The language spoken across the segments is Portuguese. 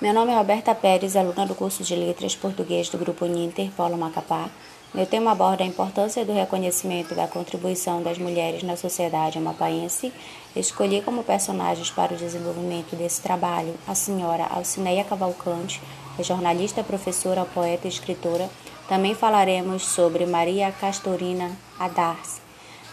Meu nome é Roberta Pérez, aluna do curso de Letras Português do Grupo Ninter, Polo Macapá. Meu tema aborda a importância do reconhecimento da contribuição das mulheres na sociedade amapaense. Escolhi como personagens para o desenvolvimento desse trabalho a senhora Alcineia Cavalcante, é jornalista, professora, poeta e escritora. Também falaremos sobre Maria Castorina Adarce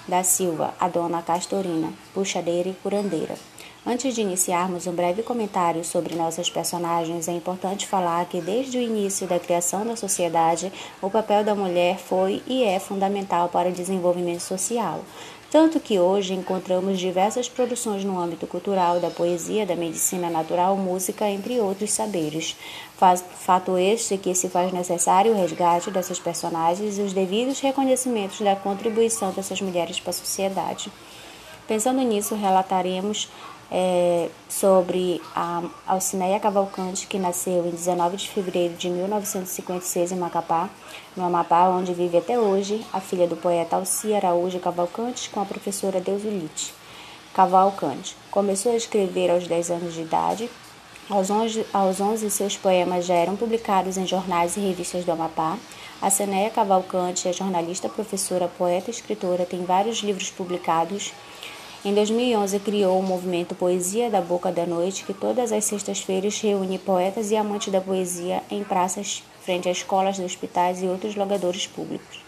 da Silva, a dona Castorina, puxadeira e curandeira. Antes de iniciarmos um breve comentário sobre nossas personagens, é importante falar que desde o início da criação da sociedade, o papel da mulher foi e é fundamental para o desenvolvimento social. Tanto que hoje encontramos diversas produções no âmbito cultural, da poesia, da medicina natural, música, entre outros saberes. Fato este que se faz necessário o resgate dessas personagens e os devidos reconhecimentos da contribuição dessas mulheres para a sociedade. Pensando nisso, relataremos é, sobre a Alcineia Cavalcante, que nasceu em 19 de fevereiro de 1956 em Macapá, no Amapá, onde vive até hoje, a filha do poeta Alci Araújo Cavalcante com a professora Deusulite Cavalcante. Começou a escrever aos 10 anos de idade. Aos 11, aos 11 seus poemas já eram publicados em jornais e revistas do Amapá. A Ceneia Cavalcante é jornalista, professora, poeta e escritora, tem vários livros publicados em 2011, criou o movimento Poesia da Boca da Noite, que todas as sextas-feiras reúne poetas e amantes da poesia em praças frente a escolas, hospitais e outros logadores públicos.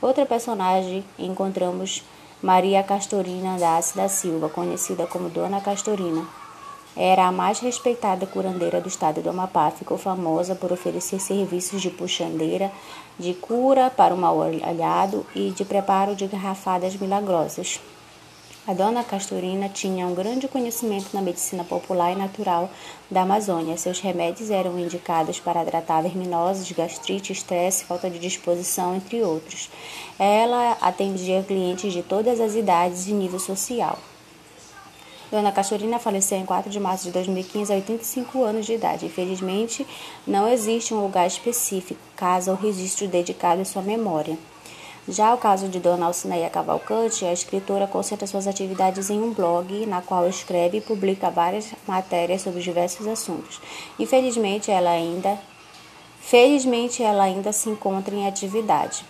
Outra personagem encontramos Maria Castorina Andace da Silva, conhecida como Dona Castorina. Era a mais respeitada curandeira do estado do Amapá, ficou famosa por oferecer serviços de puxandeira, de cura para o mal olhado e de preparo de garrafadas milagrosas. A dona Castorina tinha um grande conhecimento na medicina popular e natural da Amazônia. Seus remédios eram indicados para tratar verminoses, gastrite, estresse, falta de disposição, entre outros. Ela atendia clientes de todas as idades e nível social. Dona Castorina faleceu em 4 de março de 2015, a 85 anos de idade. Infelizmente, não existe um lugar específico, casa ou registro dedicado à sua memória. Já o caso de Dona Alcineia Cavalcante, a escritora concentra suas atividades em um blog, na qual escreve e publica várias matérias sobre diversos assuntos. Infelizmente, ela ainda Felizmente, ela ainda se encontra em atividade.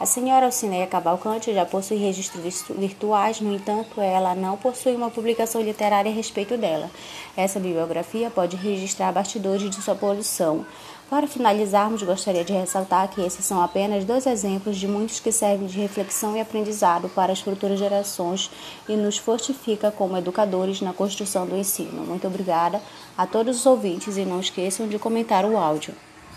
A senhora Alcineia Cavalcante já possui registros virtuais, no entanto, ela não possui uma publicação literária a respeito dela. Essa bibliografia pode registrar bastidores de sua produção, para finalizarmos, gostaria de ressaltar que esses são apenas dois exemplos de muitos que servem de reflexão e aprendizado para as futuras gerações e nos fortifica como educadores na construção do ensino. Muito obrigada a todos os ouvintes e não esqueçam de comentar o áudio.